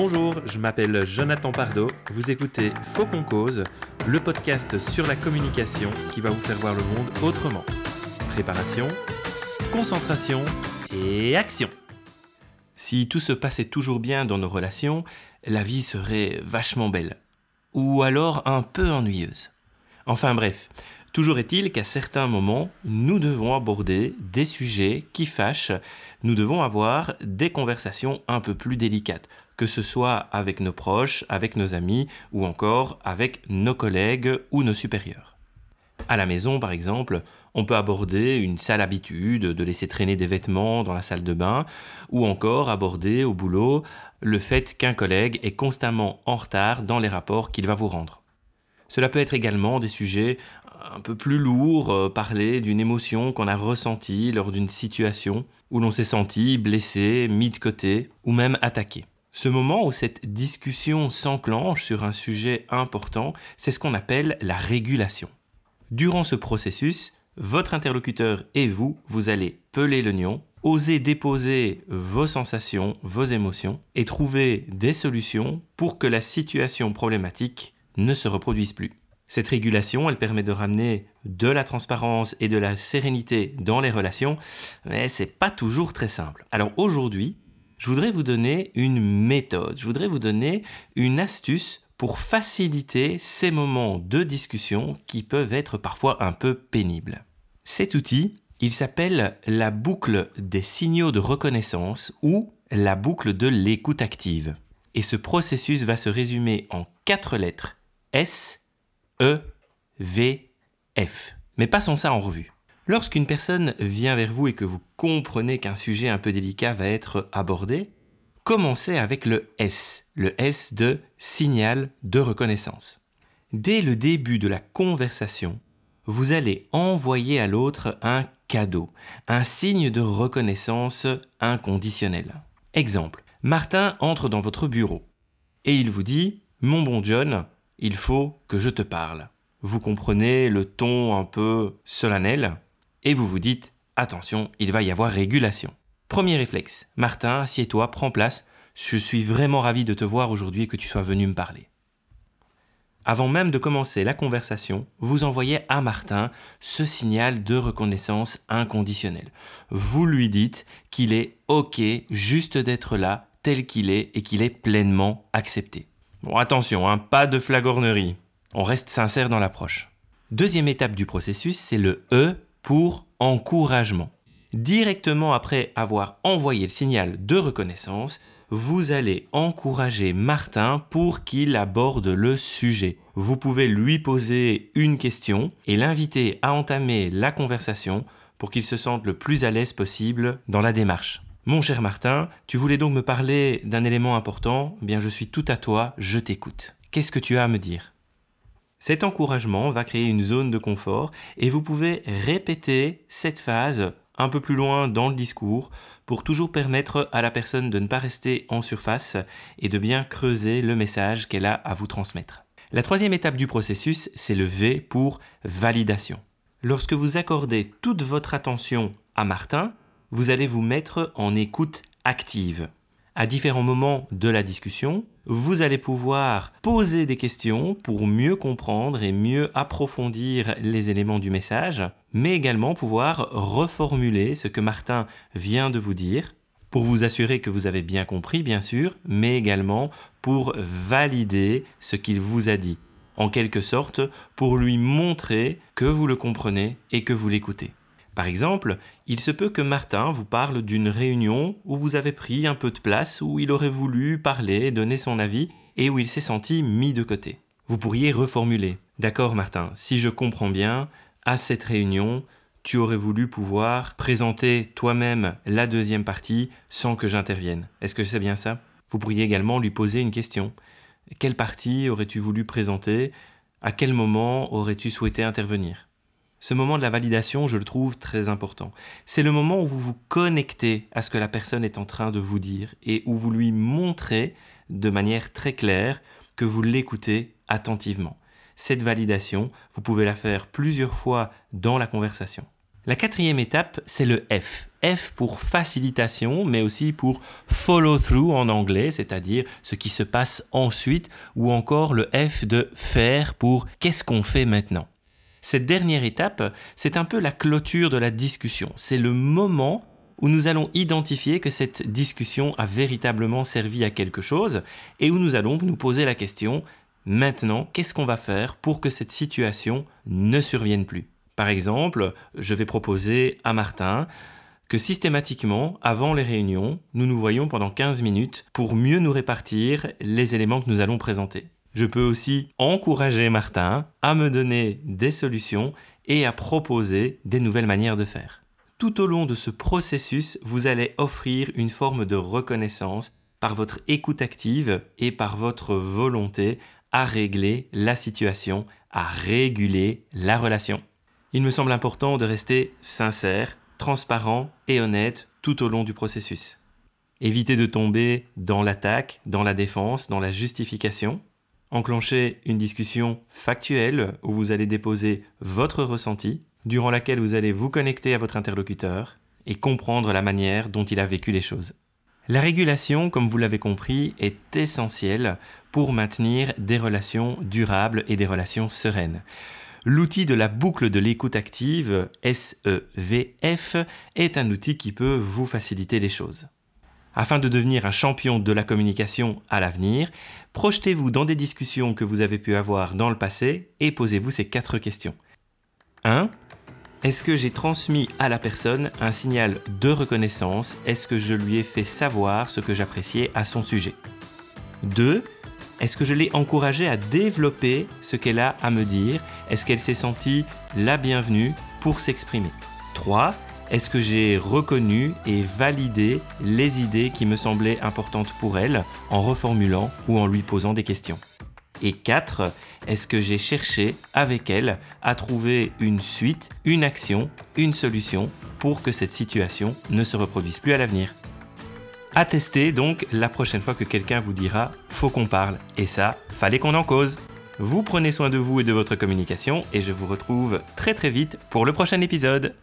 Bonjour, je m'appelle Jonathan Pardo. Vous écoutez Faux qu'on cause, le podcast sur la communication qui va vous faire voir le monde autrement. Préparation, concentration et action. Si tout se passait toujours bien dans nos relations, la vie serait vachement belle. Ou alors un peu ennuyeuse. Enfin bref, Toujours est-il qu'à certains moments, nous devons aborder des sujets qui fâchent, nous devons avoir des conversations un peu plus délicates, que ce soit avec nos proches, avec nos amis ou encore avec nos collègues ou nos supérieurs. À la maison, par exemple, on peut aborder une sale habitude de laisser traîner des vêtements dans la salle de bain, ou encore aborder au boulot le fait qu'un collègue est constamment en retard dans les rapports qu'il va vous rendre. Cela peut être également des sujets un peu plus lourds, euh, parler d'une émotion qu'on a ressentie lors d'une situation où l'on s'est senti blessé, mis de côté ou même attaqué. Ce moment où cette discussion s'enclenche sur un sujet important, c'est ce qu'on appelle la régulation. Durant ce processus, votre interlocuteur et vous, vous allez peler l'oignon, oser déposer vos sensations, vos émotions et trouver des solutions pour que la situation problématique ne se reproduise plus. Cette régulation, elle permet de ramener de la transparence et de la sérénité dans les relations, mais c'est pas toujours très simple. Alors aujourd'hui, je voudrais vous donner une méthode, je voudrais vous donner une astuce pour faciliter ces moments de discussion qui peuvent être parfois un peu pénibles. Cet outil, il s'appelle la boucle des signaux de reconnaissance ou la boucle de l'écoute active. Et ce processus va se résumer en quatre lettres S, E, V, F. Mais passons ça en revue. Lorsqu'une personne vient vers vous et que vous comprenez qu'un sujet un peu délicat va être abordé, commencez avec le S, le S de signal de reconnaissance. Dès le début de la conversation, vous allez envoyer à l'autre un cadeau, un signe de reconnaissance inconditionnel. Exemple, Martin entre dans votre bureau et il vous dit Mon bon John, il faut que je te parle. Vous comprenez le ton un peu solennel et vous vous dites attention, il va y avoir régulation. Premier réflexe, Martin, assieds-toi, prends place, je suis vraiment ravi de te voir aujourd'hui et que tu sois venu me parler. Avant même de commencer la conversation, vous envoyez à Martin ce signal de reconnaissance inconditionnelle. Vous lui dites qu'il est OK juste d'être là tel qu'il est et qu'il est pleinement accepté. Bon, attention, hein, pas de flagornerie. On reste sincère dans l'approche. Deuxième étape du processus, c'est le E pour encouragement. Directement après avoir envoyé le signal de reconnaissance, vous allez encourager Martin pour qu'il aborde le sujet. Vous pouvez lui poser une question et l'inviter à entamer la conversation pour qu'il se sente le plus à l'aise possible dans la démarche. Mon cher Martin, tu voulais donc me parler d'un élément important, eh bien je suis tout à toi, je t'écoute. Qu'est-ce que tu as à me dire? Cet encouragement va créer une zone de confort et vous pouvez répéter cette phase un peu plus loin dans le discours pour toujours permettre à la personne de ne pas rester en surface et de bien creuser le message qu'elle a à vous transmettre. La troisième étape du processus, c'est le V pour validation. Lorsque vous accordez toute votre attention à Martin, vous allez vous mettre en écoute active. À différents moments de la discussion, vous allez pouvoir poser des questions pour mieux comprendre et mieux approfondir les éléments du message, mais également pouvoir reformuler ce que Martin vient de vous dire, pour vous assurer que vous avez bien compris, bien sûr, mais également pour valider ce qu'il vous a dit, en quelque sorte pour lui montrer que vous le comprenez et que vous l'écoutez. Par exemple, il se peut que Martin vous parle d'une réunion où vous avez pris un peu de place, où il aurait voulu parler, donner son avis, et où il s'est senti mis de côté. Vous pourriez reformuler. D'accord Martin, si je comprends bien, à cette réunion, tu aurais voulu pouvoir présenter toi-même la deuxième partie sans que j'intervienne. Est-ce que c'est bien ça? Vous pourriez également lui poser une question. Quelle partie aurais-tu voulu présenter? À quel moment aurais-tu souhaité intervenir? Ce moment de la validation, je le trouve très important. C'est le moment où vous vous connectez à ce que la personne est en train de vous dire et où vous lui montrez de manière très claire que vous l'écoutez attentivement. Cette validation, vous pouvez la faire plusieurs fois dans la conversation. La quatrième étape, c'est le F. F pour facilitation, mais aussi pour follow through en anglais, c'est-à-dire ce qui se passe ensuite, ou encore le F de faire pour qu'est-ce qu'on fait maintenant. Cette dernière étape, c'est un peu la clôture de la discussion. C'est le moment où nous allons identifier que cette discussion a véritablement servi à quelque chose et où nous allons nous poser la question maintenant, qu'est-ce qu'on va faire pour que cette situation ne survienne plus? Par exemple, je vais proposer à Martin que systématiquement, avant les réunions, nous nous voyons pendant 15 minutes pour mieux nous répartir les éléments que nous allons présenter. Je peux aussi encourager Martin à me donner des solutions et à proposer des nouvelles manières de faire. Tout au long de ce processus, vous allez offrir une forme de reconnaissance par votre écoute active et par votre volonté à régler la situation, à réguler la relation. Il me semble important de rester sincère, transparent et honnête tout au long du processus. Évitez de tomber dans l'attaque, dans la défense, dans la justification. Enclenchez une discussion factuelle où vous allez déposer votre ressenti, durant laquelle vous allez vous connecter à votre interlocuteur et comprendre la manière dont il a vécu les choses. La régulation, comme vous l'avez compris, est essentielle pour maintenir des relations durables et des relations sereines. L'outil de la boucle de l'écoute active, SEVF, est un outil qui peut vous faciliter les choses. Afin de devenir un champion de la communication à l'avenir, projetez-vous dans des discussions que vous avez pu avoir dans le passé et posez-vous ces quatre questions. 1. Est-ce que j'ai transmis à la personne un signal de reconnaissance? Est-ce que je lui ai fait savoir ce que j'appréciais à son sujet? 2. Est-ce que je l'ai encouragée à développer ce qu'elle a à me dire? Est-ce qu'elle s'est sentie la bienvenue pour s'exprimer? 3. Est-ce que j'ai reconnu et validé les idées qui me semblaient importantes pour elle en reformulant ou en lui posant des questions? Et 4. Est-ce que j'ai cherché avec elle à trouver une suite, une action, une solution pour que cette situation ne se reproduise plus à l'avenir? À tester donc la prochaine fois que quelqu'un vous dira faut qu'on parle. Et ça, fallait qu'on en cause. Vous prenez soin de vous et de votre communication et je vous retrouve très très vite pour le prochain épisode.